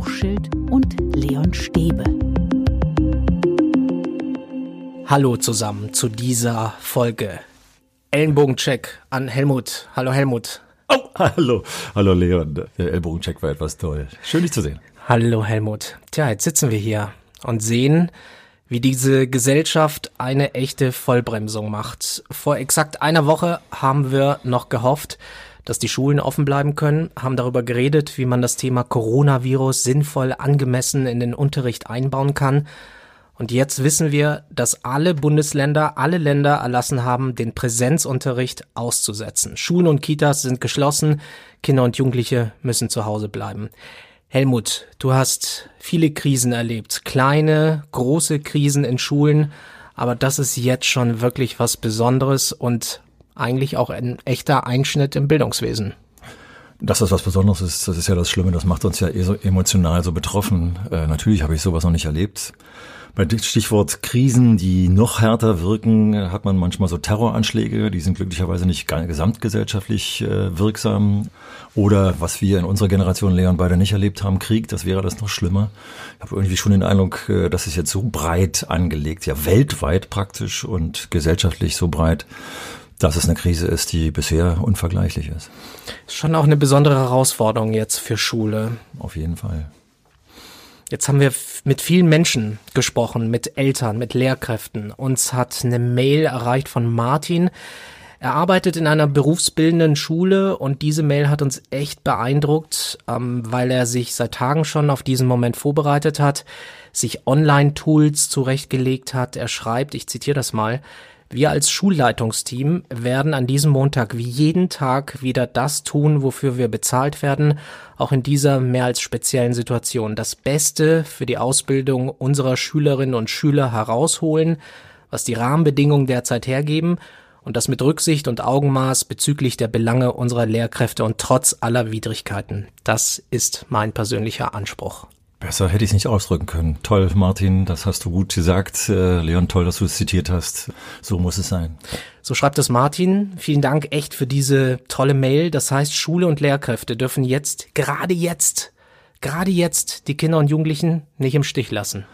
Hochschild und Leon Stäbe. Hallo zusammen zu dieser Folge. Ellenbogencheck an Helmut. Hallo Helmut. Oh, hallo, hallo Leon. Der Ellbogencheck war etwas toll. Schön, dich zu sehen. Hallo Helmut. Tja, jetzt sitzen wir hier und sehen, wie diese Gesellschaft eine echte Vollbremsung macht. Vor exakt einer Woche haben wir noch gehofft, dass die Schulen offen bleiben können, haben darüber geredet, wie man das Thema Coronavirus sinnvoll angemessen in den Unterricht einbauen kann. Und jetzt wissen wir, dass alle Bundesländer, alle Länder erlassen haben, den Präsenzunterricht auszusetzen. Schulen und Kitas sind geschlossen, Kinder und Jugendliche müssen zu Hause bleiben. Helmut, du hast viele Krisen erlebt, kleine, große Krisen in Schulen, aber das ist jetzt schon wirklich was Besonderes und eigentlich auch ein echter Einschnitt im Bildungswesen. Das was Besonderes ist, das ist ja das Schlimme, das macht uns ja eh so emotional so betroffen. Äh, natürlich habe ich sowas noch nicht erlebt. Bei Stichwort Krisen, die noch härter wirken, hat man manchmal so Terroranschläge, die sind glücklicherweise nicht gesamtgesellschaftlich äh, wirksam. Oder was wir in unserer Generation Leon beide nicht erlebt haben, Krieg, das wäre das noch schlimmer. Ich habe irgendwie schon den Eindruck, äh, das ist jetzt so breit angelegt, ja weltweit praktisch und gesellschaftlich so breit, dass es eine Krise ist, die bisher unvergleichlich ist. Schon auch eine besondere Herausforderung jetzt für Schule. Auf jeden Fall. Jetzt haben wir mit vielen Menschen gesprochen, mit Eltern, mit Lehrkräften. Uns hat eine Mail erreicht von Martin. Er arbeitet in einer berufsbildenden Schule und diese Mail hat uns echt beeindruckt, ähm, weil er sich seit Tagen schon auf diesen Moment vorbereitet hat, sich Online-Tools zurechtgelegt hat. Er schreibt, ich zitiere das mal, wir als Schulleitungsteam werden an diesem Montag wie jeden Tag wieder das tun, wofür wir bezahlt werden, auch in dieser mehr als speziellen Situation. Das Beste für die Ausbildung unserer Schülerinnen und Schüler herausholen, was die Rahmenbedingungen derzeit hergeben und das mit Rücksicht und Augenmaß bezüglich der Belange unserer Lehrkräfte und trotz aller Widrigkeiten. Das ist mein persönlicher Anspruch. Besser hätte ich es nicht ausdrücken können. Toll, Martin, das hast du gut gesagt. Äh, Leon, toll, dass du es zitiert hast. So muss es sein. So schreibt es Martin. Vielen Dank echt für diese tolle Mail. Das heißt, Schule und Lehrkräfte dürfen jetzt, gerade jetzt, gerade jetzt die Kinder und Jugendlichen nicht im Stich lassen.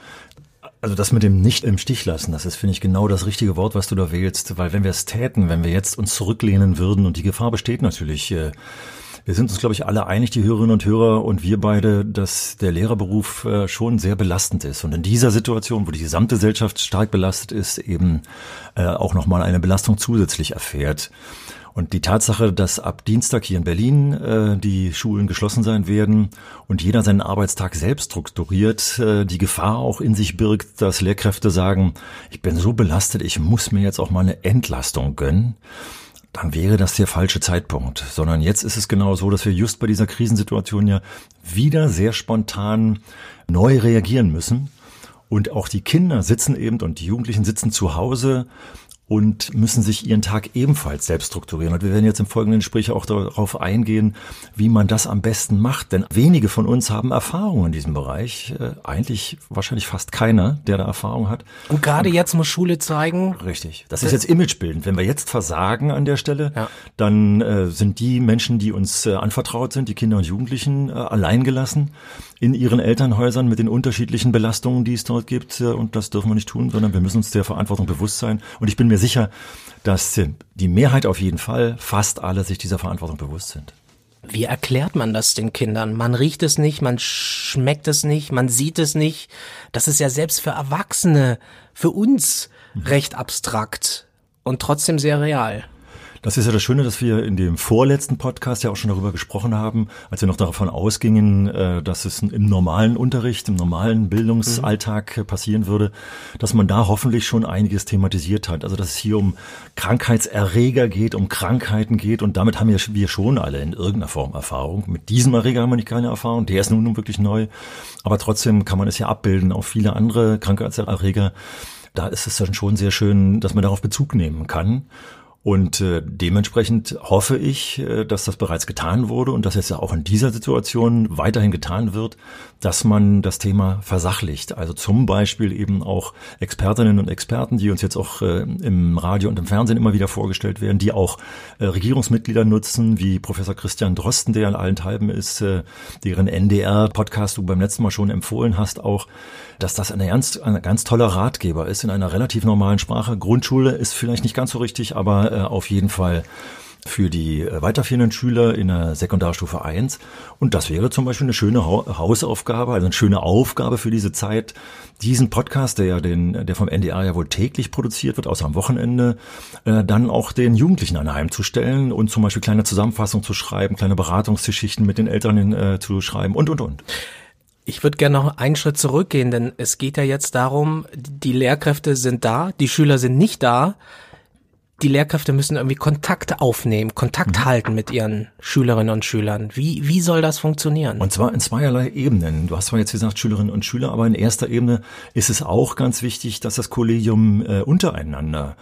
Also das mit dem nicht im Stich lassen, das ist, finde ich, genau das richtige Wort, was du da wählst. Weil wenn wir es täten, wenn wir jetzt uns zurücklehnen würden, und die Gefahr besteht natürlich, äh, wir sind uns, glaube ich, alle einig, die Hörerinnen und Hörer und wir beide, dass der Lehrerberuf äh, schon sehr belastend ist. Und in dieser Situation, wo die gesamte Gesellschaft stark belastet ist, eben äh, auch nochmal eine Belastung zusätzlich erfährt. Und die Tatsache, dass ab Dienstag hier in Berlin äh, die Schulen geschlossen sein werden und jeder seinen Arbeitstag selbst strukturiert, äh, die Gefahr auch in sich birgt, dass Lehrkräfte sagen, ich bin so belastet, ich muss mir jetzt auch mal eine Entlastung gönnen dann wäre das der falsche Zeitpunkt. Sondern jetzt ist es genau so, dass wir just bei dieser Krisensituation ja wieder sehr spontan neu reagieren müssen. Und auch die Kinder sitzen eben und die Jugendlichen sitzen zu Hause und müssen sich ihren Tag ebenfalls selbst strukturieren. Und wir werden jetzt im folgenden Gespräch auch darauf eingehen, wie man das am besten macht. Denn wenige von uns haben Erfahrung in diesem Bereich. Äh, eigentlich wahrscheinlich fast keiner, der da Erfahrung hat. Und gerade jetzt muss Schule zeigen. Richtig. Das ist jetzt imagebildend. Wenn wir jetzt versagen an der Stelle, ja. dann äh, sind die Menschen, die uns äh, anvertraut sind, die Kinder und Jugendlichen, äh, alleingelassen in ihren Elternhäusern mit den unterschiedlichen Belastungen, die es dort gibt. Äh, und das dürfen wir nicht tun, sondern wir müssen uns der Verantwortung bewusst sein. Und ich bin mir mir sicher, dass die Mehrheit auf jeden Fall, fast alle sich dieser Verantwortung bewusst sind. Wie erklärt man das den Kindern? Man riecht es nicht, man schmeckt es nicht, man sieht es nicht. Das ist ja selbst für Erwachsene, für uns recht abstrakt und trotzdem sehr real. Das ist ja das Schöne, dass wir in dem vorletzten Podcast ja auch schon darüber gesprochen haben, als wir noch davon ausgingen, äh, dass es im normalen Unterricht, im normalen Bildungsalltag mhm. passieren würde, dass man da hoffentlich schon einiges thematisiert hat. Also dass es hier um Krankheitserreger geht, um Krankheiten geht und damit haben wir schon alle in irgendeiner Form Erfahrung. Mit diesem Erreger haben wir nicht keine Erfahrung, der ist nun wirklich neu, aber trotzdem kann man es ja abbilden auf viele andere Krankheitserreger. Da ist es dann schon sehr schön, dass man darauf Bezug nehmen kann. Und äh, dementsprechend hoffe ich, äh, dass das bereits getan wurde und dass ja auch in dieser Situation weiterhin getan wird, dass man das Thema versachlicht. Also zum Beispiel eben auch Expertinnen und Experten, die uns jetzt auch äh, im Radio und im Fernsehen immer wieder vorgestellt werden, die auch äh, Regierungsmitglieder nutzen, wie Professor Christian Drosten, der in allen Teilen ist, äh, deren NDR-Podcast du beim letzten Mal schon empfohlen hast, auch, dass das ein ganz, ein ganz toller Ratgeber ist in einer relativ normalen Sprache. Grundschule ist vielleicht nicht ganz so richtig, aber äh, auf jeden Fall für die äh, weiterführenden Schüler in der Sekundarstufe 1. Und das wäre zum Beispiel eine schöne Hausaufgabe, also eine schöne Aufgabe für diese Zeit, diesen Podcast, der ja den, der vom NDR ja wohl täglich produziert wird, außer am Wochenende, äh, dann auch den Jugendlichen anheimzustellen und zum Beispiel kleine Zusammenfassungen zu schreiben, kleine Beratungsgeschichten mit den Eltern äh, zu schreiben und, und, und. Ich würde gerne noch einen Schritt zurückgehen, denn es geht ja jetzt darum, die Lehrkräfte sind da, die Schüler sind nicht da die Lehrkräfte müssen irgendwie Kontakt aufnehmen, Kontakt mhm. halten mit ihren Schülerinnen und Schülern. Wie, wie soll das funktionieren? Und zwar in zweierlei Ebenen. Du hast zwar jetzt gesagt Schülerinnen und Schüler, aber in erster Ebene ist es auch ganz wichtig, dass das Kollegium äh, untereinander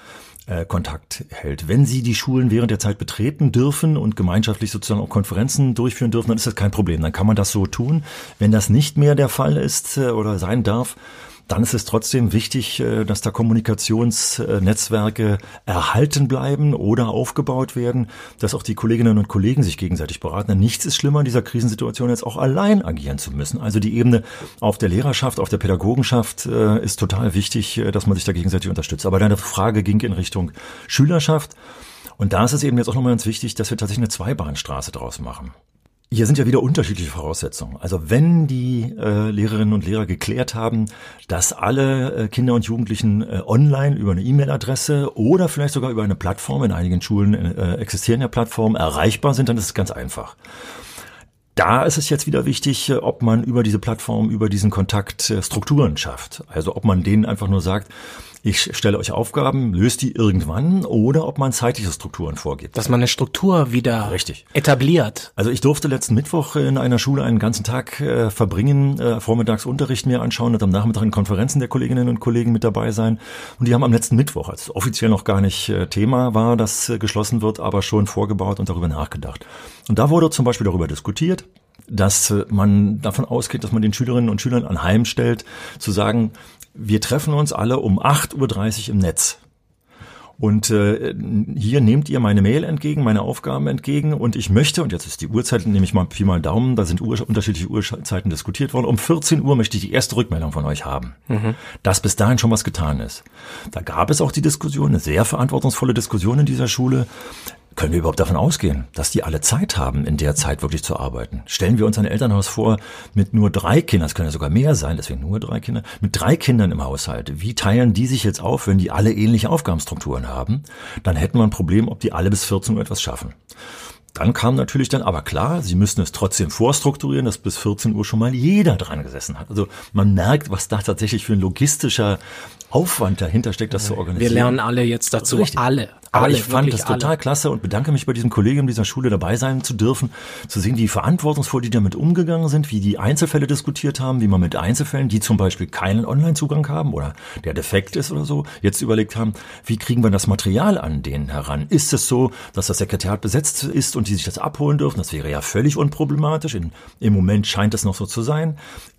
äh, Kontakt hält. Wenn Sie die Schulen während der Zeit betreten dürfen und gemeinschaftlich sozusagen auch Konferenzen durchführen dürfen, dann ist das kein Problem. Dann kann man das so tun. Wenn das nicht mehr der Fall ist äh, oder sein darf, dann ist es trotzdem wichtig, äh, dass da Kommunikationsnetzwerke erhalten bleiben oder aufgebaut werden, dass auch die Kolleginnen und Kollegen sich gegenseitig beraten. nichts ist schlimmer in dieser Krisensituation, jetzt auch allein agieren zu müssen. Also die Ebene auf der Lehrerschaft, auf der Pädagogenschaft äh, ist total wichtig, äh, dass man sich da gegenseitig unterstützt. Aber deine Frage ging in Richtung Schülerschaft. Und da ist es eben jetzt auch nochmal ganz wichtig, dass wir tatsächlich eine Zweibahnstraße draus machen. Hier sind ja wieder unterschiedliche Voraussetzungen. Also wenn die äh, Lehrerinnen und Lehrer geklärt haben, dass alle äh, Kinder und Jugendlichen äh, online über eine E-Mail-Adresse oder vielleicht sogar über eine Plattform, in einigen Schulen äh, existieren ja Plattformen, erreichbar sind, dann ist es ganz einfach. Da ist es jetzt wieder wichtig, äh, ob man über diese Plattform, über diesen Kontakt äh, Strukturen schafft. Also ob man denen einfach nur sagt, ich stelle euch Aufgaben, löst die irgendwann oder ob man zeitliche Strukturen vorgibt. Dass man eine Struktur wieder Richtig. etabliert. Also ich durfte letzten Mittwoch in einer Schule einen ganzen Tag äh, verbringen, äh, vormittags Unterricht mir anschauen und am Nachmittag in Konferenzen der Kolleginnen und Kollegen mit dabei sein. Und die haben am letzten Mittwoch, als offiziell noch gar nicht äh, Thema war, dass äh, geschlossen wird, aber schon vorgebaut und darüber nachgedacht. Und da wurde zum Beispiel darüber diskutiert, dass äh, man davon ausgeht, dass man den Schülerinnen und Schülern anheimstellt, zu sagen, wir treffen uns alle um 8.30 Uhr im Netz. Und äh, hier nehmt ihr meine Mail entgegen, meine Aufgaben entgegen und ich möchte, und jetzt ist die Uhrzeit, nehme ich mal Pi mal Daumen, da sind Uhr, unterschiedliche Uhrzeiten diskutiert worden, um 14 Uhr möchte ich die erste Rückmeldung von euch haben, mhm. dass bis dahin schon was getan ist. Da gab es auch die Diskussion, eine sehr verantwortungsvolle Diskussion in dieser Schule können wir überhaupt davon ausgehen, dass die alle Zeit haben, in der Zeit wirklich zu arbeiten? Stellen wir uns ein Elternhaus vor mit nur drei Kindern, es können ja sogar mehr sein, deswegen nur drei Kinder, mit drei Kindern im Haushalt. Wie teilen die sich jetzt auf, wenn die alle ähnliche Aufgabenstrukturen haben? Dann hätten wir ein Problem, ob die alle bis 14 Uhr etwas schaffen. Dann kam natürlich dann, aber klar, sie müssen es trotzdem vorstrukturieren, dass bis 14 Uhr schon mal jeder dran gesessen hat. Also man merkt, was da tatsächlich für ein logistischer Aufwand dahinter steckt, das zu organisieren. Wir lernen alle jetzt dazu, Richtig. alle. Aber alle, ich fand das total alle. klasse und bedanke mich bei diesem Kollegium dieser Schule dabei sein zu dürfen, zu sehen, wie verantwortungsvoll die damit umgegangen sind, wie die Einzelfälle diskutiert haben, wie man mit Einzelfällen, die zum Beispiel keinen Online-Zugang haben oder der defekt ist oder so, jetzt überlegt haben, wie kriegen wir das Material an denen heran? Ist es so, dass das Sekretariat besetzt ist und die sich das abholen dürfen? Das wäre ja völlig unproblematisch. In, Im Moment scheint es noch so zu sein.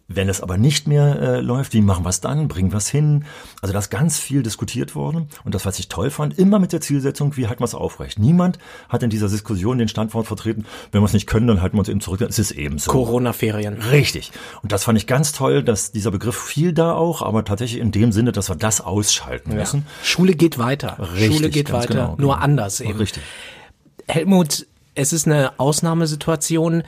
Wenn es aber nicht mehr äh, läuft, wie machen wir es dann? Bringen wir es hin? Also da ist ganz viel diskutiert worden. Und das, was ich toll fand, immer mit der Zielsetzung, wie halten wir es aufrecht? Niemand hat in dieser Diskussion den Standort vertreten, wenn wir es nicht können, dann halten wir uns eben zurück. Es ist eben so. Corona-Ferien. Richtig. Und das fand ich ganz toll, dass dieser Begriff fiel da auch, aber tatsächlich in dem Sinne, dass wir das ausschalten ja. müssen. Schule geht weiter. Richtig, Schule geht weiter, genau, nur genau. anders eben. Richtig. Helmut, es ist eine Ausnahmesituation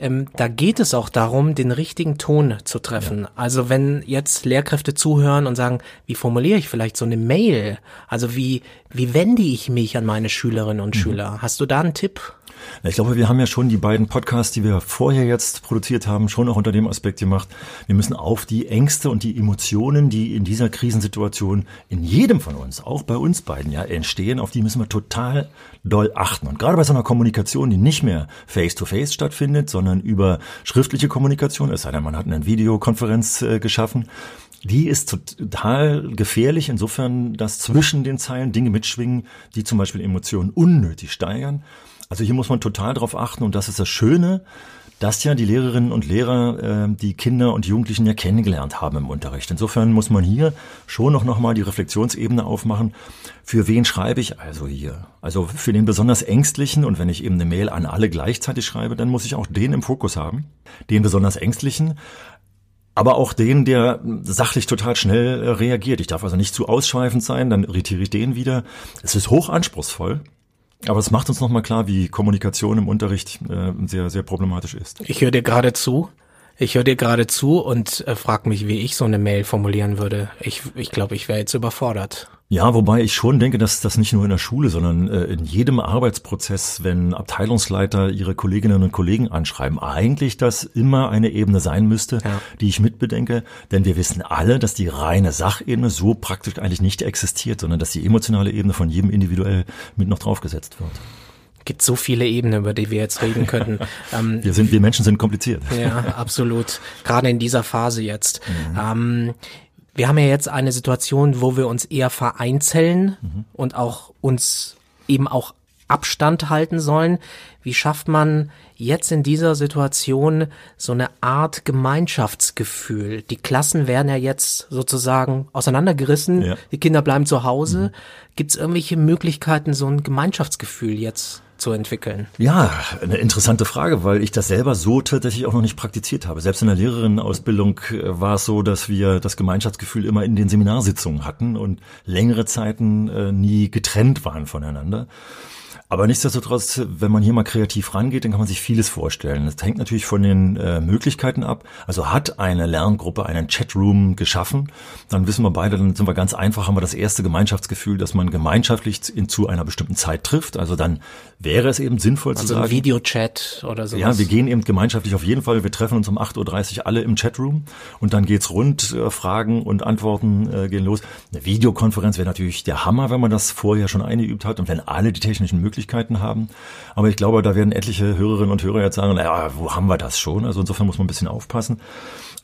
ähm, da geht es auch darum, den richtigen Ton zu treffen. Ja. Also wenn jetzt Lehrkräfte zuhören und sagen, wie formuliere ich vielleicht so eine Mail? Also wie, wie wende ich mich an meine Schülerinnen und mhm. Schüler? Hast du da einen Tipp? Ich glaube, wir haben ja schon die beiden Podcasts, die wir vorher jetzt produziert haben, schon auch unter dem Aspekt gemacht. Wir müssen auf die Ängste und die Emotionen, die in dieser Krisensituation in jedem von uns, auch bei uns beiden, ja, entstehen, auf die müssen wir total doll achten. Und gerade bei so einer Kommunikation, die nicht mehr face-to-face -face stattfindet, sondern über schriftliche Kommunikation, es sei denn, man hat eine Videokonferenz äh, geschaffen, die ist total gefährlich, insofern, dass zwischen den Zeilen Dinge mitschwingen, die zum Beispiel Emotionen unnötig steigern. Also hier muss man total drauf achten und das ist das Schöne, dass ja die Lehrerinnen und Lehrer äh, die Kinder und Jugendlichen ja kennengelernt haben im Unterricht. Insofern muss man hier schon noch, noch mal die Reflexionsebene aufmachen. Für wen schreibe ich also hier? Also für den besonders Ängstlichen und wenn ich eben eine Mail an alle gleichzeitig schreibe, dann muss ich auch den im Fokus haben. Den besonders Ängstlichen, aber auch den, der sachlich total schnell äh, reagiert. Ich darf also nicht zu ausschweifend sein, dann irritiere ich den wieder. Es ist hoch anspruchsvoll. Aber es macht uns nochmal klar, wie Kommunikation im Unterricht äh, sehr, sehr problematisch ist. Ich höre dir gerade zu. Ich höre dir gerade zu und äh, frag mich, wie ich so eine Mail formulieren würde. Ich glaube, ich, glaub, ich wäre jetzt überfordert. Ja, wobei ich schon denke, dass das nicht nur in der Schule, sondern äh, in jedem Arbeitsprozess, wenn Abteilungsleiter ihre Kolleginnen und Kollegen anschreiben, eigentlich das immer eine Ebene sein müsste, ja. die ich mitbedenke. Denn wir wissen alle, dass die reine Sachebene so praktisch eigentlich nicht existiert, sondern dass die emotionale Ebene von jedem individuell mit noch draufgesetzt wird gibt so viele Ebenen, über die wir jetzt reden könnten. Ähm, wir sind, wir Menschen sind kompliziert. Ja, absolut. Gerade in dieser Phase jetzt. Mhm. Ähm, wir haben ja jetzt eine Situation, wo wir uns eher vereinzeln mhm. und auch uns eben auch Abstand halten sollen. Wie schafft man jetzt in dieser Situation so eine Art Gemeinschaftsgefühl? Die Klassen werden ja jetzt sozusagen auseinandergerissen, ja. die Kinder bleiben zu Hause. Mhm. Gibt es irgendwelche Möglichkeiten, so ein Gemeinschaftsgefühl jetzt zu entwickeln? Ja, eine interessante Frage, weil ich das selber so tatsächlich auch noch nicht praktiziert habe. Selbst in der Lehrerinnenausbildung äh, war es so, dass wir das Gemeinschaftsgefühl immer in den Seminarsitzungen hatten und längere Zeiten äh, nie getrennt waren voneinander. Aber nichtsdestotrotz, wenn man hier mal kreativ rangeht, dann kann man sich vieles vorstellen. Das hängt natürlich von den äh, Möglichkeiten ab. Also hat eine Lerngruppe einen Chatroom geschaffen, dann wissen wir beide, dann sind wir ganz einfach, haben wir das erste Gemeinschaftsgefühl, dass man gemeinschaftlich in, zu einer bestimmten Zeit trifft. Also dann wäre es eben sinnvoll also zu sagen. Also Videochat oder so. Ja, wir gehen eben gemeinschaftlich auf jeden Fall. Wir treffen uns um 8.30 Uhr alle im Chatroom und dann geht's rund, äh, Fragen und Antworten äh, gehen los. Eine Videokonferenz wäre natürlich der Hammer, wenn man das vorher schon eingeübt hat und wenn alle die technischen Möglichkeiten Möglichkeiten haben. Aber ich glaube, da werden etliche Hörerinnen und Hörer jetzt sagen, naja, wo haben wir das schon? Also insofern muss man ein bisschen aufpassen.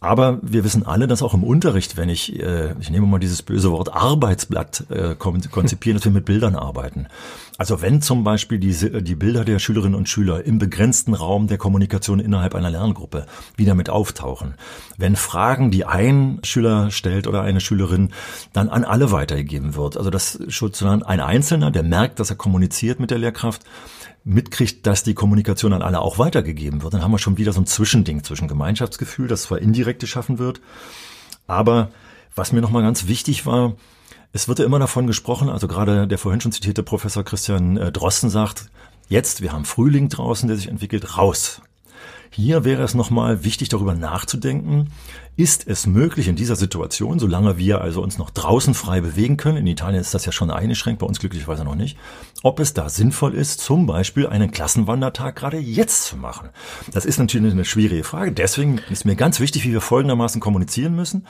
Aber wir wissen alle, dass auch im Unterricht, wenn ich, äh, ich nehme mal dieses böse Wort Arbeitsblatt äh, konzipieren, dass wir mit Bildern arbeiten. Also wenn zum Beispiel diese, die Bilder der Schülerinnen und Schüler im begrenzten Raum der Kommunikation innerhalb einer Lerngruppe wieder mit auftauchen, wenn Fragen, die ein Schüler stellt oder eine Schülerin, dann an alle weitergegeben wird. Also dass sozusagen ein Einzelner, der merkt, dass er kommuniziert mit der Lehrkraft, mitkriegt, dass die Kommunikation an alle auch weitergegeben wird, dann haben wir schon wieder so ein Zwischending zwischen Gemeinschaftsgefühl, das zwar indirekt geschaffen wird, aber was mir nochmal ganz wichtig war, es wird ja immer davon gesprochen, also gerade der vorhin schon zitierte Professor Christian äh, Drosten sagt, jetzt, wir haben Frühling draußen, der sich entwickelt, raus. Hier wäre es nochmal wichtig, darüber nachzudenken, ist es möglich in dieser Situation, solange wir also uns noch draußen frei bewegen können, in Italien ist das ja schon eingeschränkt, bei uns glücklicherweise noch nicht, ob es da sinnvoll ist, zum Beispiel einen Klassenwandertag gerade jetzt zu machen. Das ist natürlich eine schwierige Frage, deswegen ist mir ganz wichtig, wie wir folgendermaßen kommunizieren müssen.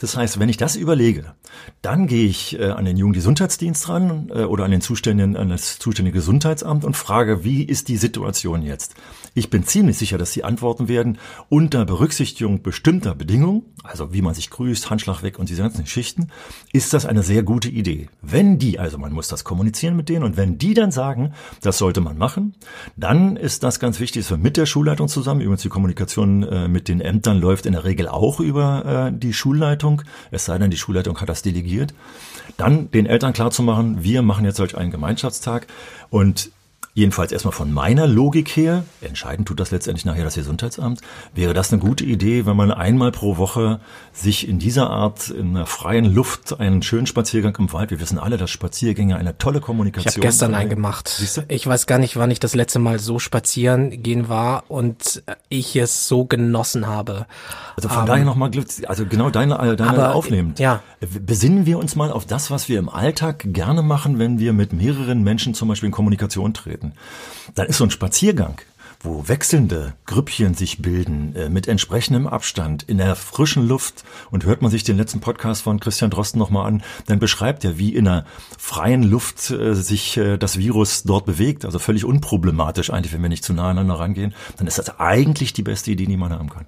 Das heißt, wenn ich das überlege, dann gehe ich äh, an den Jugendgesundheitsdienst ran äh, oder an den zuständigen, an das zuständige Gesundheitsamt und frage, wie ist die Situation jetzt? Ich bin ziemlich sicher, dass sie antworten werden unter Berücksichtigung bestimmter Bedingungen, also wie man sich grüßt, Handschlag weg und diese ganzen Geschichten, ist das eine sehr gute Idee. Wenn die, also man muss das kommunizieren mit denen und wenn die dann sagen, das sollte man machen, dann ist das ganz wichtig, dass wir mit der Schulleitung zusammen, übrigens die Kommunikation äh, mit den Ämtern läuft in der Regel auch über äh, die Schulleitung, es sei denn, die Schulleitung hat das delegiert, dann den Eltern klarzumachen, wir machen jetzt solch einen Gemeinschaftstag und Jedenfalls erstmal von meiner Logik her, entscheidend tut das letztendlich nachher das Gesundheitsamt, wäre das eine gute Idee, wenn man einmal pro Woche sich in dieser Art in der freien Luft einen schönen Spaziergang im Wald, wir wissen alle, dass Spaziergänge eine tolle Kommunikation Ich habe gestern einen gemacht. Ich weiß gar nicht, wann ich das letzte Mal so spazieren gehen war und ich es so genossen habe. Also von um, daher nochmal Glück, also genau deine, deine aber, aufnehmend. Ja. Besinnen wir uns mal auf das, was wir im Alltag gerne machen, wenn wir mit mehreren Menschen zum Beispiel in Kommunikation treten dann ist so ein Spaziergang, wo wechselnde Grüppchen sich bilden, äh, mit entsprechendem Abstand, in der frischen Luft. Und hört man sich den letzten Podcast von Christian Drosten nochmal an, dann beschreibt er, wie in der freien Luft äh, sich äh, das Virus dort bewegt. Also völlig unproblematisch eigentlich, wenn wir nicht zu nah aneinander rangehen. Dann ist das eigentlich die beste Idee, die man haben kann.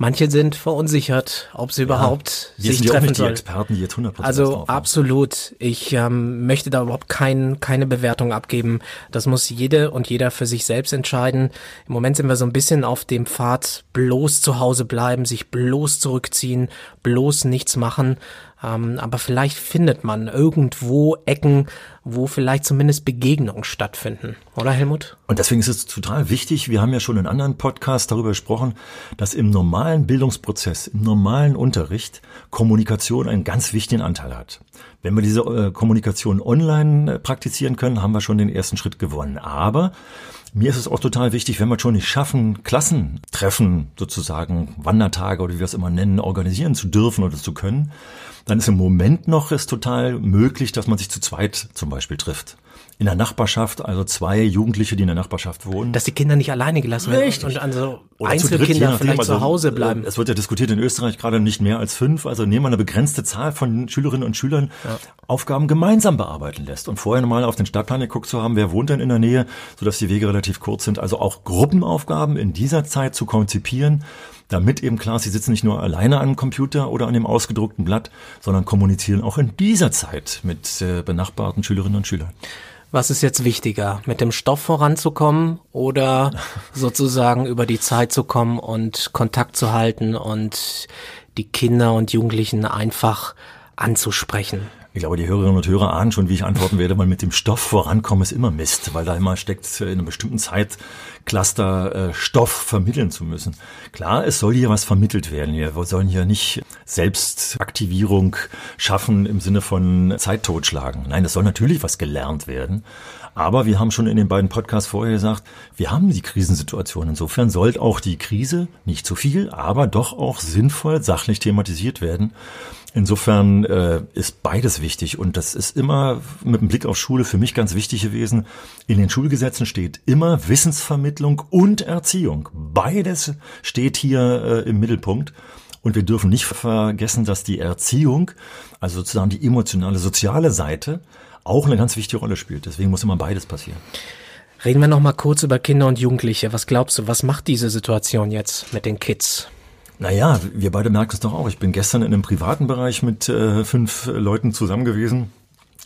Manche sind verunsichert, ob sie überhaupt Wir sich sind ja treffen nicht die. Experten, die jetzt 100% Also absolut. Ich ähm, möchte da überhaupt kein, keine Bewertung abgeben. Das muss jede und jeder für sich selbst entscheiden. Im Moment sind wir so ein bisschen auf dem Pfad, bloß zu Hause bleiben, sich bloß zurückziehen, bloß nichts machen. Ähm, aber vielleicht findet man irgendwo Ecken, wo vielleicht zumindest Begegnungen stattfinden. Oder Helmut? Und deswegen ist es total wichtig, wir haben ja schon in anderen Podcasts darüber gesprochen, dass im normalen Bildungsprozess, im normalen Unterricht Kommunikation einen ganz wichtigen Anteil hat. Wenn wir diese äh, Kommunikation online äh, praktizieren können, haben wir schon den ersten Schritt gewonnen. Aber mir ist es auch total wichtig, wenn wir schon nicht schaffen, Klassentreffen sozusagen, Wandertage oder wie wir es immer nennen, organisieren zu dürfen oder zu können, dann ist im Moment noch es total möglich, dass man sich zu zweit zum Beispiel trifft. In der Nachbarschaft, also zwei Jugendliche, die in der Nachbarschaft wohnen. Dass die Kinder nicht alleine gelassen werden Richtig. und also Oder dritt, Einzelkinder nachdem. vielleicht Also, zu Hause bleiben. Es wird ja diskutiert in Österreich gerade nicht mehr als fünf. Also nehmen wir eine begrenzte Zahl von Schülerinnen und Schülern, Aufgaben gemeinsam bearbeiten lässt. Und vorher mal auf den Stadtplan geguckt zu haben, wer wohnt denn in der Nähe, sodass die Wege relativ kurz sind. Also auch Gruppenaufgaben in dieser Zeit zu konzipieren, damit eben klar ist, sie sitzen nicht nur alleine am Computer oder an dem ausgedruckten Blatt, sondern kommunizieren auch in dieser Zeit mit äh, benachbarten Schülerinnen und Schülern. Was ist jetzt wichtiger, mit dem Stoff voranzukommen oder sozusagen über die Zeit zu kommen und Kontakt zu halten und die Kinder und Jugendlichen einfach anzusprechen? Ich glaube, die Hörerinnen und Hörer ahnen schon, wie ich antworten werde, weil mit dem Stoff vorankommen ist immer Mist, weil da immer steckt, äh, in einer bestimmten Zeit Cluster äh, Stoff vermitteln zu müssen. Klar, es soll hier was vermittelt werden. Wir sollen hier nicht Selbstaktivierung schaffen im Sinne von Zeit totschlagen. Nein, es soll natürlich was gelernt werden. Aber wir haben schon in den beiden Podcasts vorher gesagt, wir haben die Krisensituation. Insofern sollte auch die Krise nicht zu viel, aber doch auch sinnvoll, sachlich thematisiert werden. Insofern äh, ist beides wichtig und das ist immer mit dem Blick auf Schule für mich ganz wichtig gewesen. In den Schulgesetzen steht immer Wissensvermittlung und Erziehung. Beides steht hier äh, im Mittelpunkt. Und wir dürfen nicht vergessen, dass die Erziehung, also sozusagen die emotionale, soziale Seite, auch eine ganz wichtige Rolle spielt. Deswegen muss immer beides passieren. Reden wir noch mal kurz über Kinder und Jugendliche. Was glaubst du, was macht diese Situation jetzt mit den Kids? Naja, wir beide merken es doch auch. Ich bin gestern in einem privaten Bereich mit äh, fünf Leuten zusammen gewesen.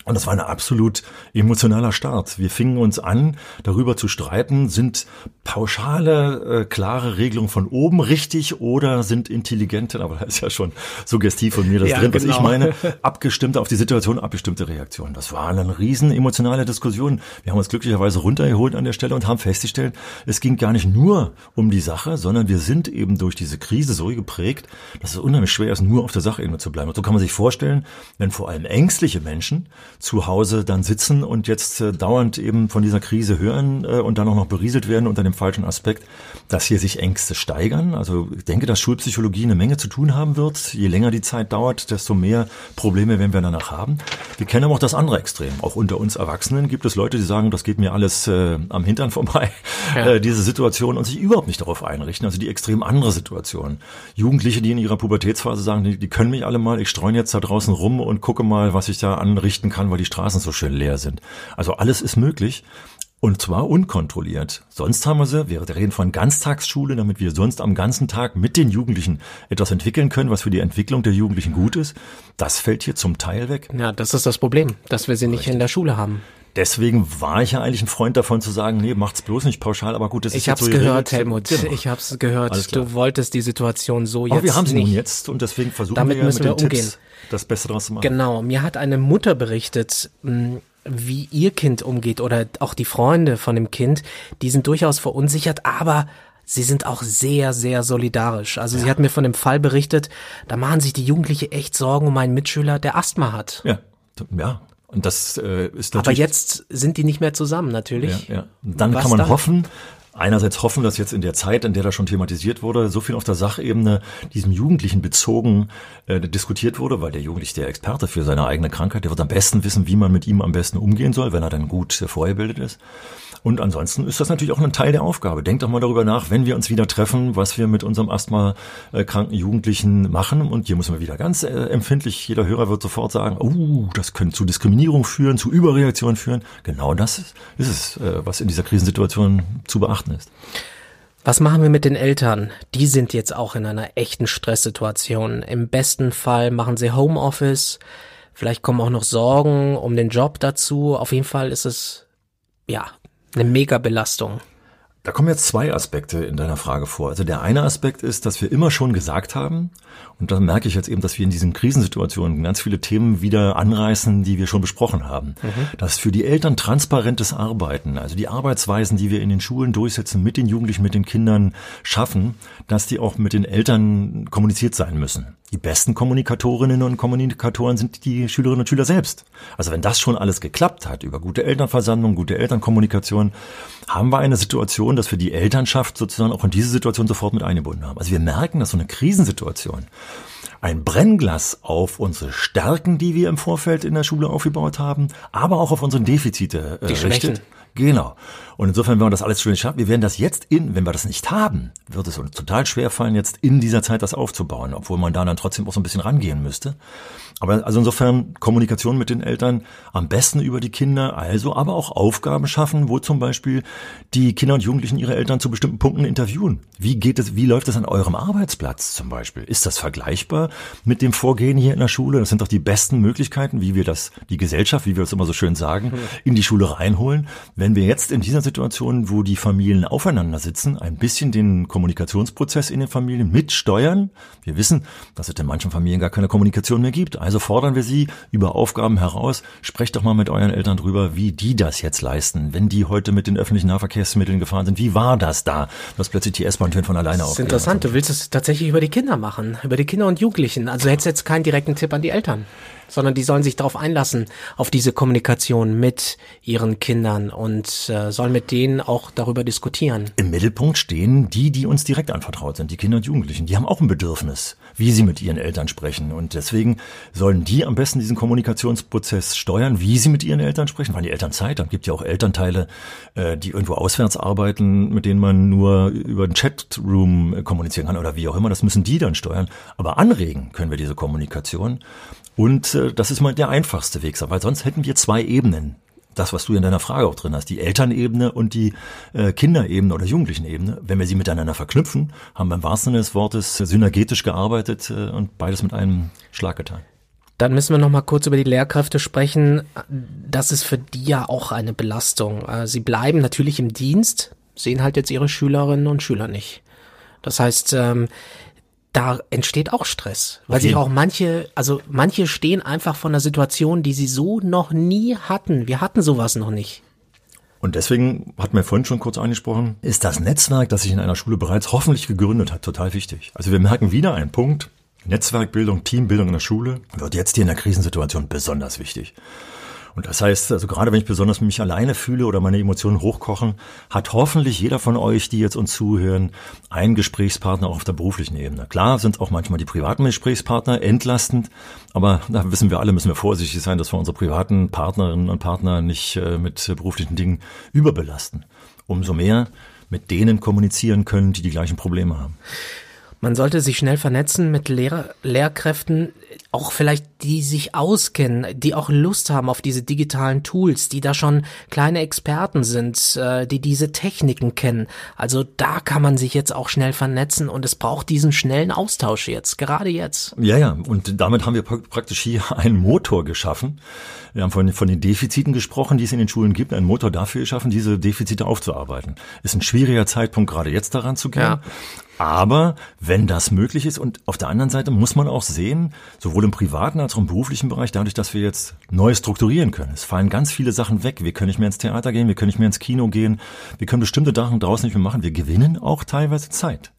Und das war ein absolut emotionaler Start. Wir fingen uns an, darüber zu streiten, sind pauschale, äh, klare Regelungen von oben richtig oder sind intelligente, aber da ist ja schon suggestiv von mir das Ja, drin, was genau. ich meine, abgestimmte auf die Situation, abgestimmte Reaktionen. Das war eine riesen emotionale Diskussion. Wir haben uns glücklicherweise runtergeholt an der Stelle und haben festgestellt, es ging gar nicht nur um die Sache, sondern wir sind eben durch diese Krise so geprägt, dass es unheimlich schwer ist, nur auf der Sachebene zu bleiben. Und so kann man sich vorstellen, wenn vor allem ängstliche Menschen zu Hause dann sitzen und jetzt äh, dauernd eben von dieser Krise hören äh, und dann auch noch berieselt werden unter dem falschen Aspekt, dass hier sich Ängste steigern. Also ich denke, dass Schulpsychologie eine Menge zu tun haben wird. Je länger die Zeit dauert, desto mehr Probleme werden wir danach haben. Wir kennen aber auch das andere Extrem. Auch unter uns Erwachsenen gibt es Leute, die sagen, das geht mir alles äh, am Hintern vorbei, Ja. äh, diese Situation und sich überhaupt nicht darauf einrichten. Also die extrem andere Situation. Jugendliche, die in ihrer Pubertätsphase sagen, die, die können mich alle mal, ich streue jetzt da draußen rum und gucke mal, was ich da anrichten kann, weil die Straßen so schön leer sind. Also alles ist möglich. Und zwar unkontrolliert. Sonst haben wir sie, wir reden von Ganztagsschule, damit wir sonst am ganzen Tag mit den Jugendlichen etwas entwickeln können, was für die Entwicklung der Jugendlichen gut ist. Das fällt hier zum Teil weg. Ja, das ist das Problem, dass wir sie nicht in der Schule haben. Deswegen war ich ja eigentlich ein Freund davon zu sagen, nee, macht's bloß nicht pauschal, aber gut, das ist Ich jetzt hab's so gehört. Helmut. Genau. Ich hab's gehört. Du wolltest die Situation so jetzt aber wir haben sie nicht. nun jetzt und deswegen versuchen Damit wir ja müssen mit den wir Tipps umgehen. das Beste draus zu machen. Genau, mir hat eine Mutter berichtet, mh, wie ihr Kind umgeht oder auch die Freunde von dem Kind, die sind durchaus verunsichert, aber sie sind auch sehr, sehr solidarisch. Also sie hat mir von dem Fall berichtet, da machen sich die Jugendliche echt Sorgen um einen Mitschüler, der Asthma hat. Ja, ja. Und das äh, ist Aber natürlich jetzt sind die nicht mehr zusammen, natürlich. Ja, ja. Und Dann Was kann man dann? hoffen, einerseits hoffen, dass jetzt in der Zeit, in der das schon thematisiert wurde, so viel auf der Sachebene diesem Jugendlichen bezogen äh, diskutiert wurde, weil der Jugendliche der Experte für seine eigene Krankheit, der wird am besten wissen, wie man mit ihm am besten umgehen soll, wenn er dann gut äh, vorgebildet ist. Und ansonsten ist das natürlich auch ein Teil der Aufgabe. Denkt doch mal darüber nach, wenn wir uns wieder treffen, was wir mit unserem asthma-kranken Jugendlichen machen. Und hier muss man wieder ganz äh, empfindlich, jeder Hörer wird sofort sagen, oh, das könnte zu Diskriminierung führen, zu Überreaktionen führen. Genau das ist, ist es, äh, was in dieser Krisensituation zu beachten ist. Was machen wir mit den Eltern? Die sind jetzt auch in einer echten Stresssituation. Im besten Fall machen sie Homeoffice. Vielleicht kommen auch noch Sorgen um den Job dazu. Auf jeden Fall ist es, ja, eine Mega-Belastung. Da kommen jetzt zwei Aspekte in deiner Frage vor. Also der eine Aspekt ist, dass wir immer schon gesagt haben, und da merke ich jetzt eben, dass wir in diesen Krisensituationen ganz viele Themen wieder anreißen, die wir schon besprochen haben. Mhm. Dass für die Eltern transparentes Arbeiten, also die Arbeitsweisen, die wir in den Schulen durchsetzen, mit den Jugendlichen, mit den Kindern schaffen, dass die auch mit den Eltern kommuniziert sein müssen. Die besten Kommunikatorinnen und Kommunikatoren sind die Schülerinnen und Schüler selbst. Also wenn das schon alles geklappt hat, über gute Elternversammlung, gute Elternkommunikation, haben wir eine Situation, dass wir die Elternschaft sozusagen auch in diese Situation sofort mit eingebunden haben. Also wir merken, dass so eine Krisensituation ein Brennglas auf unsere Stärken, die wir im Vorfeld in der Schule aufgebaut haben, aber auch auf unsere Defizite äh, die richtet. Genau. Und insofern, wenn wir das alles schön schaffen, wir werden das jetzt in, wenn wir das nicht haben, wird es uns total schwer fallen, jetzt in dieser Zeit das aufzubauen, obwohl man da dann trotzdem auch so ein bisschen rangehen müsste. Aber also insofern Kommunikation mit den Eltern am besten über die Kinder, also aber auch Aufgaben schaffen, wo zum Beispiel die Kinder und Jugendlichen ihre Eltern zu bestimmten Punkten interviewen. Wie geht es, wie läuft es an eurem Arbeitsplatz zum Beispiel? Ist das vergleichbar mit dem Vorgehen hier in der Schule? Das sind doch die besten Möglichkeiten, wie wir das, die Gesellschaft, wie wir es immer so schön sagen, in die Schule reinholen. Wenn wir jetzt in dieser Situation, wo die Familien aufeinander sitzen, ein bisschen den Kommunikationsprozess in den Familien mitsteuern. Wir wissen, dass es in manchen Familien gar keine Kommunikation mehr gibt. Also also fordern wir Sie über Aufgaben heraus. Sprecht doch mal mit euren Eltern drüber, wie die das jetzt leisten. Wenn die heute mit den öffentlichen Nahverkehrsmitteln gefahren sind, wie war das da? Dass plötzlich die S-Bahn-Türen von alleine auf. Das ist interessant. Du willst es tatsächlich über die Kinder machen, über die Kinder und Jugendlichen. Also hättest jetzt keinen direkten Tipp an die Eltern sondern die sollen sich darauf einlassen, auf diese Kommunikation mit ihren Kindern und äh, sollen mit denen auch darüber diskutieren. Im Mittelpunkt stehen die, die uns direkt anvertraut sind, die Kinder und Jugendlichen. Die haben auch ein Bedürfnis, wie sie mit ihren Eltern sprechen. Und deswegen sollen die am besten diesen Kommunikationsprozess steuern, wie sie mit ihren Eltern sprechen, weil die Eltern Zeit haben. gibt ja auch Elternteile, äh, die irgendwo auswärts arbeiten, mit denen man nur über den Chatroom äh, kommunizieren kann oder wie auch immer. Das müssen die dann steuern. Aber anregen können wir diese Kommunikation. Und das ist mal der einfachste Weg, weil sonst hätten wir zwei Ebenen. Das, was du in deiner Frage auch drin hast, die Elternebene und die äh, Kinderebene oder Jugendlichenebene. Wenn wir sie miteinander verknüpfen, haben wir im wahrsten Sinne des Wortes synergetisch gearbeitet äh, und beides mit einem Schlag getan. Dann müssen wir noch mal kurz über die Lehrkräfte sprechen. Das ist für die ja auch eine Belastung. Äh, sie bleiben natürlich im Dienst, sehen halt jetzt ihre Schülerinnen und Schüler nicht. Das heißt, ähm, da entsteht auch Stress, weil okay. sich auch manche, also manche stehen einfach von einer Situation, die sie so noch nie hatten. Wir hatten sowas noch nicht. Und deswegen, hat mir vorhin schon kurz angesprochen, ist das Netzwerk, das sich in einer Schule bereits hoffentlich gegründet hat, total wichtig. Also wir merken wieder einen Punkt, Netzwerkbildung, Teambildung in der Schule wird jetzt hier in der Krisensituation besonders wichtig. Und das heißt, also gerade wenn ich besonders mich alleine fühle oder meine Emotionen hochkochen, hat hoffentlich jeder von euch, die jetzt uns zuhören, einen Gesprächspartner auch auf der beruflichen Ebene. Klar sind auch manchmal die privaten Gesprächspartner entlastend, aber da wissen wir alle, müssen wir vorsichtig sein, dass wir unsere privaten Partnerinnen und Partner nicht äh, mit beruflichen Dingen überbelasten. Umso mehr mit denen kommunizieren können, die die gleichen Probleme haben. Man sollte sich schnell vernetzen mit Lehrer, Lehrkräften, auch vielleicht die sich auskennen, die auch Lust haben auf diese digitalen Tools, die da schon kleine Experten sind, äh, die diese Techniken kennen. Also da kann man sich jetzt auch schnell vernetzen und es braucht diesen schnellen Austausch jetzt, gerade jetzt. Ja, ja, und damit haben wir praktisch hier einen Motor geschaffen. Wir haben von, von den Defiziten gesprochen, die es in den Schulen gibt, einen Motor dafür geschaffen, diese Defizite aufzuarbeiten. Ist ein schwieriger Zeitpunkt, gerade jetzt daran zu gehen. Ja. Aber wenn das möglich ist und auf der anderen Seite muss man auch sehen, sowohl im privaten als auch im beruflichen Bereich, dadurch, dass wir jetzt neu strukturieren können. Es fallen ganz viele Sachen weg. Wir können nicht mehr ins Theater gehen, wir können nicht mehr ins Kino gehen, wir können bestimmte Sachen draußen nicht mehr machen. Wir gewinnen auch teilweise Zeit.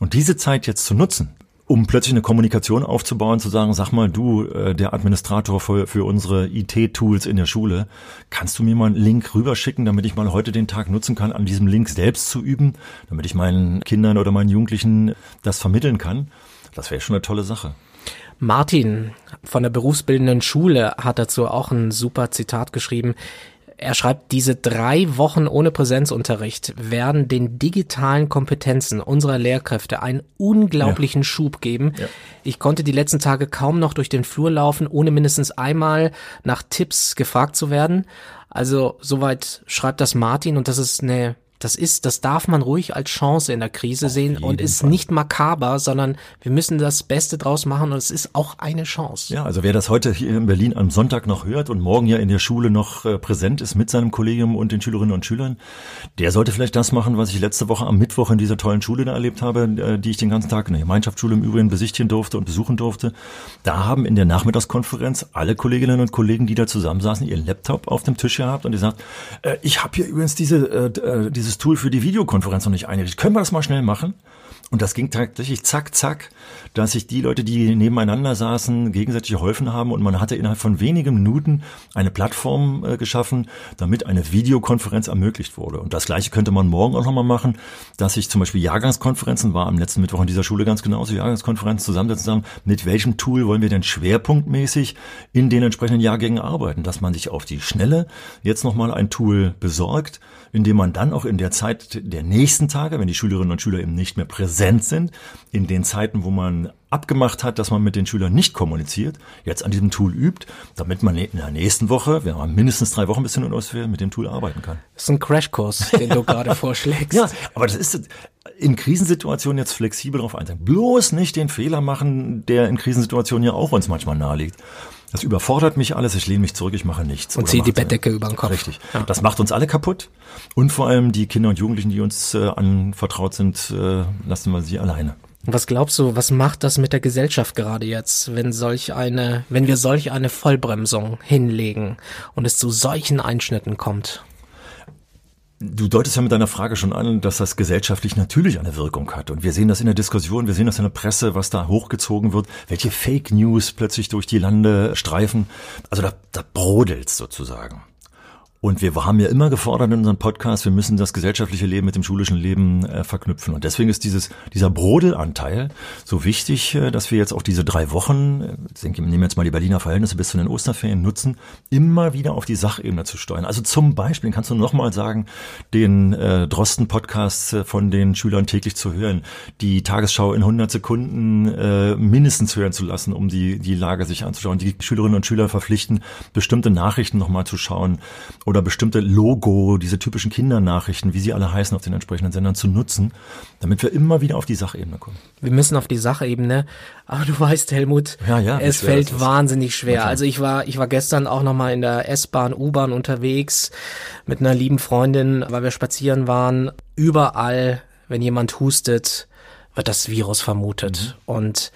Und diese Zeit jetzt zu nutzen, um plötzlich eine Kommunikation aufzubauen, zu sagen, sag mal, du, äh, der Administrator für, für unsere IT-Tools in der Schule, kannst du mir mal einen Link rüberschicken, damit ich mal heute den Tag nutzen kann, an diesem Link selbst zu üben, damit ich meinen Kindern oder meinen Jugendlichen das vermitteln kann? Das wäre schon eine tolle Sache. Martin von der berufsbildenden Schule hat dazu auch ein super Zitat geschrieben. Er schreibt, diese drei Wochen ohne Präsenzunterricht werden den digitalen Kompetenzen unserer Lehrkräfte einen unglaublichen ja. Schub geben. Ja. Ich konnte die letzten Tage kaum noch durch den Flur laufen, ohne mindestens einmal nach Tipps gefragt zu werden. Also soweit schreibt das Martin und das ist eine das ist, das darf man ruhig als Chance in der Krise Auf sehen und ist Fall. nicht makaber, sondern wir müssen das Beste draus machen und es ist auch eine Chance. Ja, also wer das heute hier in Berlin am Sonntag noch hört und morgen ja in der Schule noch äh, präsent ist mit seinem Kollegium und den Schülerinnen und Schülern, der sollte vielleicht das machen, was ich letzte Woche am Mittwoch in dieser tollen Schule da erlebt habe, äh, die ich den ganzen Tag in der Gemeinschaftsschule im Übrigen besichtigen durfte und besuchen durfte. Da haben in der Nachmittagskonferenz alle Kolleginnen und Kollegen, die da zusammensaßen, ihren Laptop auf dem Tisch gehabt und die sagt, äh, ich habe hier übrigens diese, äh, äh, dieses Tool für die Videokonferenz noch nicht eingerichtet. Können wir das mal schnell machen? Und das ging tatsächlich zack, zack, dass sich die Leute, die nebeneinander saßen, gegenseitig geholfen haben und man hatte innerhalb von wenigen Minuten eine Plattform äh, geschaffen, damit eine Videokonferenz ermöglicht wurde. Und das Gleiche könnte man morgen auch nochmal machen, dass sich zum Beispiel Jahrgangskonferenzen, war am letzten Mittwoch in dieser Schule ganz genauso, Jahrgangskonferenzen zusammensetzen zusammen, mit welchem Tool wollen wir denn schwerpunktmäßig in den entsprechenden Jahrgängen arbeiten, dass man sich auf die Schnelle jetzt nochmal ein Tool besorgt, indem man dann auch in der Zeit der nächsten Tage, wenn die Schülerinnen und Schüler eben nicht mehr präsent sind, in den Zeiten, wo man abgemacht hat, dass man mit den Schülern nicht kommuniziert, jetzt an diesem Tool übt, damit man in der nächsten Woche, wir haben mindestens drei Wochen bis hin und auswählen, mit dem Tool arbeiten kann. Das ist ein Crashkurs, den du gerade vorschlägst. Ja, aber das ist in Krisensituationen jetzt flexibel darauf einsteigen. Bloß nicht den Fehler machen, der in Krisensituationen ja auch uns manchmal naheliegt. Das überfordert mich alles, ich lehne mich zurück, ich mache nichts. Und ziehe die Bettdecke über den Kopf. Richtig. Das macht uns alle kaputt. Und vor allem die Kinder und Jugendlichen, die uns äh, anvertraut sind, äh, lassen wir sie alleine. Was glaubst du, was macht das mit der Gesellschaft gerade jetzt, wenn solch eine, wenn wir solch eine Vollbremsung hinlegen und es zu solchen Einschnitten kommt? Du deutest ja mit deiner Frage schon an, dass das gesellschaftlich natürlich eine Wirkung hat. Und wir sehen das in der Diskussion, wir sehen das in der Presse, was da hochgezogen wird, welche Fake News plötzlich durch die Lande streifen. Also da, da brodelt's sozusagen. Und wir haben ja immer gefordert in unserem Podcast, wir müssen das gesellschaftliche Leben mit dem schulischen Leben äh, verknüpfen. Und deswegen ist dieses, dieser Brodelanteil so wichtig, äh, dass wir jetzt auch diese drei Wochen, äh, ich denke, wir nehmen jetzt mal die Berliner Verhältnisse bis zu den Osterferien nutzen, immer wieder auf die Sachebene zu steuern. Also zum Beispiel, kannst du nochmal sagen, den äh, Drosten-Podcast äh, von den Schülern täglich zu hören, die Tagesschau in 100 Sekunden äh, mindestens hören zu lassen, um die, die Lage sich anzuschauen. Die Schülerinnen und Schüler verpflichten, bestimmte Nachrichten nochmal zu schauen oder bestimmte Logo, diese typischen Kindernachrichten, wie sie alle heißen, auf den entsprechenden Sendern zu nutzen, damit wir immer wieder auf die Sachebene kommen. Wir müssen auf die Sachebene, aber du weißt, Helmut, Ja, ja, es fällt wahnsinnig schwer. Also ich war, ich war gestern auch nochmal in der S-Bahn, U-Bahn unterwegs mit einer lieben Freundin, weil wir spazieren waren. Überall, wenn jemand hustet, wird das Virus vermutet. Mhm. Und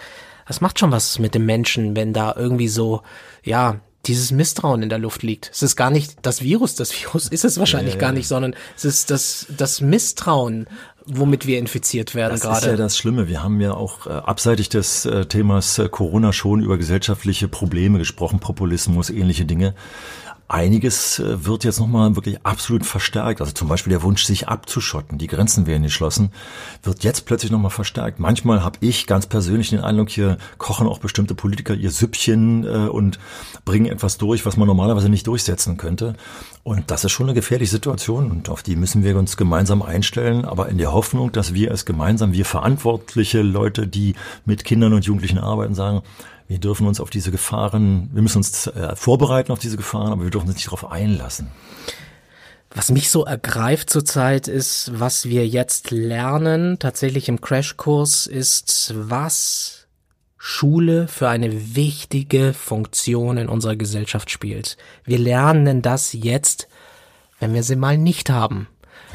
das macht schon was mit dem Menschen, wenn da irgendwie so, ja, dieses Misstrauen in der Luft liegt. Es ist gar nicht das Virus, das Virus ist es wahrscheinlich Ja, ja, gar nicht, sondern es ist das, das Misstrauen, womit wir infiziert werden Das gerade. ist ja das Schlimme. Wir haben ja auch äh, abseitig des äh, Themas äh, Corona schon über gesellschaftliche Probleme gesprochen, Populismus, ähnliche Dinge. Einiges äh, wird jetzt nochmal wirklich absolut verstärkt. Also zum Beispiel der Wunsch, sich abzuschotten. Die Grenzen werden geschlossen, wird jetzt plötzlich nochmal verstärkt. Manchmal habe ich ganz persönlich den Eindruck, hier kochen auch bestimmte Politiker ihr Süppchen äh, und bringen etwas durch, was man normalerweise nicht durchsetzen könnte. Und das ist schon eine gefährliche Situation und auf die müssen wir uns gemeinsam einstellen, aber in der Hoffnung, dass wir es gemeinsam, wir verantwortliche Leute, die mit Kindern und Jugendlichen arbeiten, sagen, wir dürfen uns auf diese Gefahren, wir müssen uns äh, vorbereiten auf diese Gefahren, aber wir dürfen uns nicht darauf einlassen. Was mich so ergreift zurzeit ist, was wir jetzt lernen, tatsächlich im Crashkurs, ist, was Schule für eine wichtige Funktion in unserer Gesellschaft spielt. Wir lernen das jetzt, wenn wir sie mal nicht haben.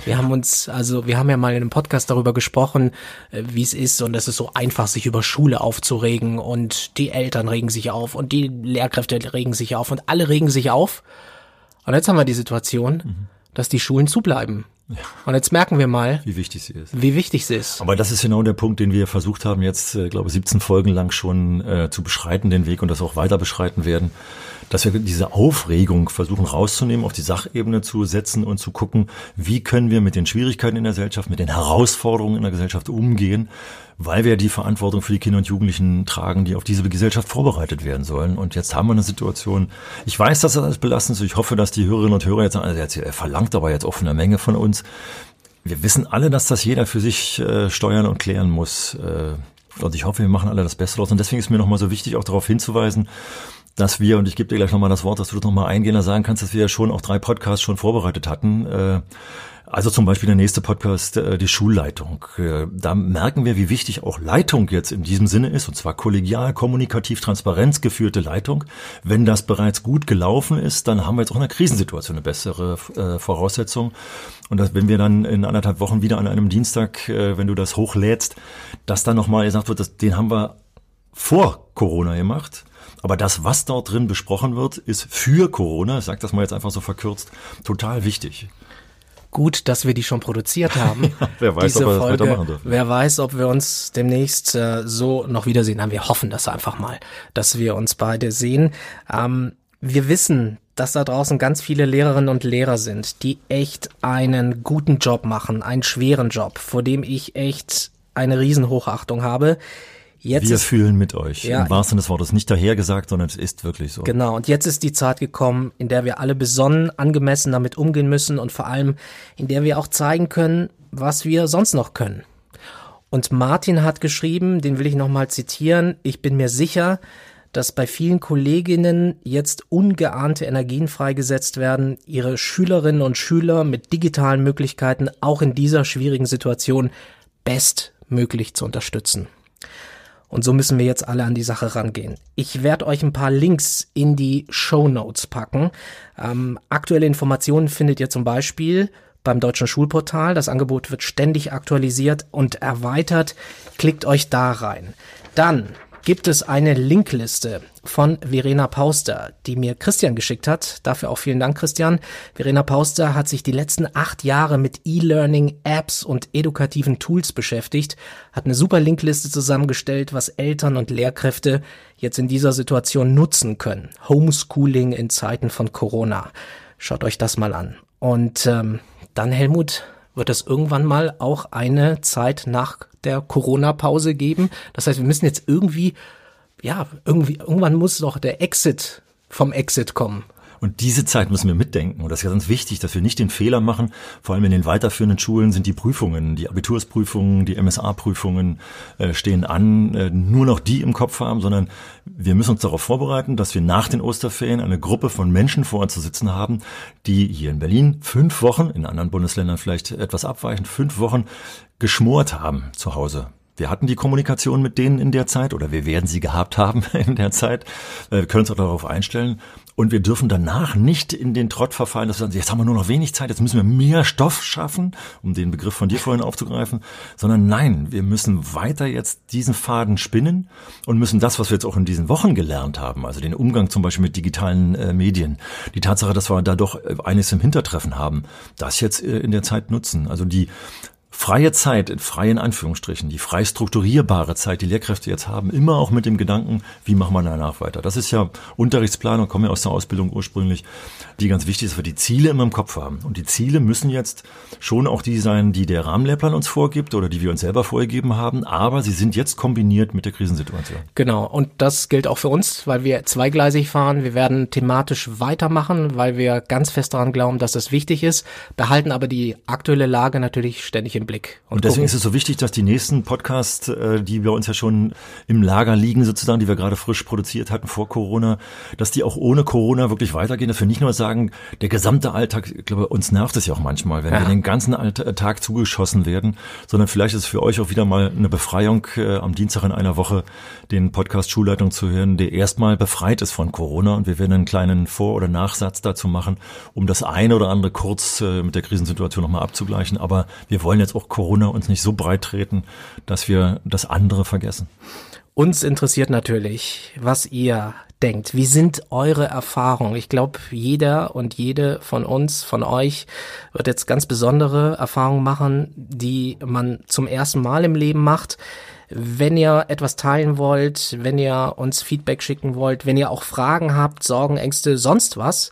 Wir haben uns, also wir haben ja mal in einem Podcast darüber gesprochen, äh, wie es ist und es ist so einfach, sich über Schule aufzuregen und die Eltern regen sich auf und die Lehrkräfte regen sich auf und alle regen sich auf. Und jetzt haben wir die Situation, dass die Schulen zubleiben. Und jetzt merken wir mal, Wie wichtig sie ist. wie wichtig sie ist. Aber das ist genau der Punkt, den wir versucht haben, jetzt, äh, glaube ich, 17 Folgen lang schon äh, zu beschreiten, den Weg und das auch weiter beschreiten werden, dass wir diese Aufregung versuchen rauszunehmen, auf die Sachebene zu setzen und zu gucken, wie können wir mit den Schwierigkeiten in der Gesellschaft, mit den Herausforderungen in der Gesellschaft umgehen, weil wir die Verantwortung für die Kinder und Jugendlichen tragen, die auf diese Gesellschaft vorbereitet werden sollen. Und jetzt haben wir eine Situation, ich weiß, dass das alles belastend ist, ich hoffe, dass die Hörerinnen und Hörer jetzt sagen, also er verlangt aber jetzt auch von der Menge von uns, wir wissen alle, dass das jeder für sich äh, steuern und klären muss. Äh, und ich hoffe, wir machen alle das Beste daraus. Und deswegen ist mir nochmal so wichtig, auch darauf hinzuweisen, dass wir, und ich gebe dir gleich nochmal das Wort, dass du das nochmal eingehender sagen kannst, dass wir ja schon auch drei Podcasts schon vorbereitet hatten. Äh, also zum Beispiel der nächste Podcast, äh, die Schulleitung. Äh, da merken wir, wie wichtig auch Leitung jetzt in diesem Sinne ist, und zwar kollegial, kommunikativ, transparenzgeführte Leitung. Wenn das bereits gut gelaufen ist, dann haben wir jetzt auch in einer Krisensituation eine bessere äh, Voraussetzung. Und dass, wenn wir dann in anderthalb Wochen wieder an einem Dienstag, wenn du das hochlädst, dass dann nochmal gesagt wird, dass, den haben wir vor Corona gemacht. Aber das, was dort drin besprochen wird, ist für Corona, ich sage das mal jetzt einfach so verkürzt, total wichtig gut, dass wir die schon produziert haben. ja, wer weiß, Diese ob wir Folge, das weitermachen dürfen. Wer weiß, ob wir uns demnächst äh, so noch wiedersehen. Nein, wir hoffen das einfach mal, dass wir uns beide sehen. Ähm, wir wissen, dass da draußen ganz viele Lehrerinnen und Lehrer sind, die echt einen guten Job machen, einen schweren Job, vor dem ich echt eine Riesenhochachtung habe. Jetzt wir ist, fühlen mit euch. Ja, Im wahrsten Sinne des Wortes. Nicht dahergesagt, sondern es ist wirklich so. Genau. Und jetzt ist die Zeit gekommen, in der wir alle besonnen, angemessen damit umgehen müssen und vor allem, in der wir auch zeigen können, was wir sonst noch können. Und Martin hat geschrieben, den will ich nochmal zitieren, ich bin mir sicher, dass bei vielen Kolleginnen jetzt ungeahnte Energien freigesetzt werden, ihre Schülerinnen und Schüler mit digitalen Möglichkeiten auch in dieser schwierigen Situation bestmöglich zu unterstützen. Und so müssen wir jetzt alle an die Sache rangehen. Ich werde euch ein paar Links in die Show Notes packen. Ähm, aktuelle Informationen findet ihr zum Beispiel beim Deutschen Schulportal. Das Angebot wird ständig aktualisiert und erweitert. Klickt euch da rein. Dann gibt es eine Linkliste von Verena Pauster, die mir Christian geschickt hat. Dafür auch vielen Dank, Christian. Verena Pauster hat sich die letzten acht Jahre mit E-Learning, Apps und edukativen Tools beschäftigt, hat eine super Linkliste zusammengestellt, was Eltern und Lehrkräfte jetzt in dieser Situation nutzen können. Homeschooling in Zeiten von Corona. Schaut euch das mal an. Und ähm, dann, Helmut, wird es irgendwann mal auch eine Zeit nach der Corona-Pause geben. Das heißt, wir müssen jetzt irgendwie, ja, irgendwie, irgendwann muss doch der Exit vom Exit kommen. Und diese Zeit müssen wir mitdenken. Und das ist ganz wichtig, dass wir nicht den Fehler machen. Vor allem in den weiterführenden Schulen sind die Prüfungen, die Abitursprüfungen, die MSA-Prüfungen äh, stehen an, äh, nur noch die im Kopf haben, sondern wir müssen uns darauf vorbereiten, dass wir nach den Osterferien eine Gruppe von Menschen vor uns zu sitzen haben, die hier in Berlin fünf Wochen, in anderen Bundesländern vielleicht etwas abweichend, fünf Wochen geschmort haben zu Hause wir hatten die Kommunikation mit denen in der Zeit oder wir werden sie gehabt haben in der Zeit. Wir können uns auch darauf einstellen. Und wir dürfen danach nicht in den Trott verfallen, dass wir sagen, jetzt haben wir nur noch wenig Zeit, jetzt müssen wir mehr Stoff schaffen, um den Begriff von dir vorhin aufzugreifen, sondern nein, wir müssen weiter jetzt diesen Faden spinnen und müssen das, was wir jetzt auch in diesen Wochen gelernt haben, also den Umgang zum Beispiel mit digitalen äh, Medien, die Tatsache, dass wir da doch äh, eines im Hintertreffen haben, das jetzt äh, in der Zeit nutzen. Also die freie Zeit, in freien Anführungsstrichen, die frei strukturierbare Zeit, die Lehrkräfte jetzt haben, immer auch mit dem Gedanken, wie machen wir danach weiter. Das ist ja Unterrichtsplanung, komme ja aus der Ausbildung ursprünglich, die ganz wichtig ist, dass wir die Ziele immer im Kopf haben. Und die Ziele müssen jetzt schon auch die sein, die der Rahmenlehrplan uns vorgibt oder die wir uns selber vorgegeben haben, aber sie sind jetzt kombiniert mit der Krisensituation. Genau, und das gilt auch für uns, weil wir zweigleisig fahren. Wir werden thematisch weitermachen, weil wir ganz fest daran glauben, dass das wichtig ist, behalten aber die aktuelle Lage natürlich ständig im Blick. Und, und deswegen gucken. ist es so wichtig, dass die nächsten Podcasts, äh, die bei uns ja schon im Lager liegen, sozusagen, die wir gerade frisch produziert hatten vor Corona, dass die auch ohne Corona wirklich weitergehen, dass wir nicht nur sagen, der gesamte Alltag, ich glaube, uns nervt es ja auch manchmal, wenn ja. wir den ganzen Tag zugeschossen werden, sondern vielleicht ist es für euch auch wieder mal eine Befreiung, äh, am Dienstag in einer Woche den Podcast Schulleitung zu hören, der erstmal befreit ist von Corona und wir werden einen kleinen Vor- oder Nachsatz dazu machen, um das eine oder andere kurz äh, mit der Krisensituation nochmal abzugleichen. Aber wir wollen jetzt auch Corona uns nicht so breit treten, dass wir das andere vergessen. Uns interessiert natürlich, was ihr denkt. Wie sind eure Erfahrungen? Ich glaube, jeder und jede von uns, von euch, wird jetzt ganz besondere Erfahrungen machen, die man zum ersten Mal im Leben macht. Wenn ihr etwas teilen wollt, wenn ihr uns Feedback schicken wollt, wenn ihr auch Fragen habt, Sorgen, Ängste, sonst was,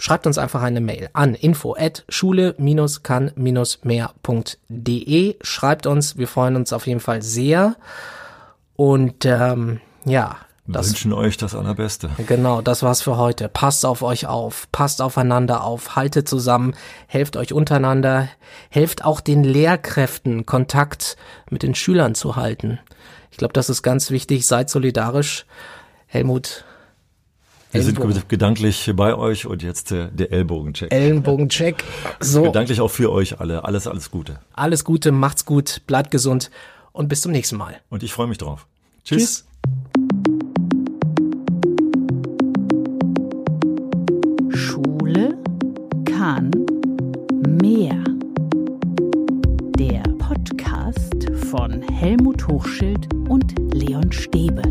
schreibt uns einfach eine Mail an info at schule-kann-mehr.de. Schreibt uns, wir freuen uns auf jeden Fall sehr. Und ähm, ja, wir das, wünschen euch das Allerbeste. Genau, das war's für heute. Passt auf euch auf, passt aufeinander auf, haltet zusammen, helft euch untereinander, helft auch den Lehrkräften Kontakt mit den Schülern zu halten. Ich glaube, das ist ganz wichtig. Seid solidarisch. Helmut, Wir sind Ellenbogen. gedanklich bei euch und jetzt äh, der Ellbogencheck. Ellenbogencheck. So, Gedanklich auch für euch alle. Alles, alles Gute. alles Gute, macht's gut, bleibt gesund und bis zum nächsten Mal. Und ich freue mich drauf. Tschüss. Tschüss. Schule kann mehr. Der Podcast von Helmut Hochschild und Leon Stäbe.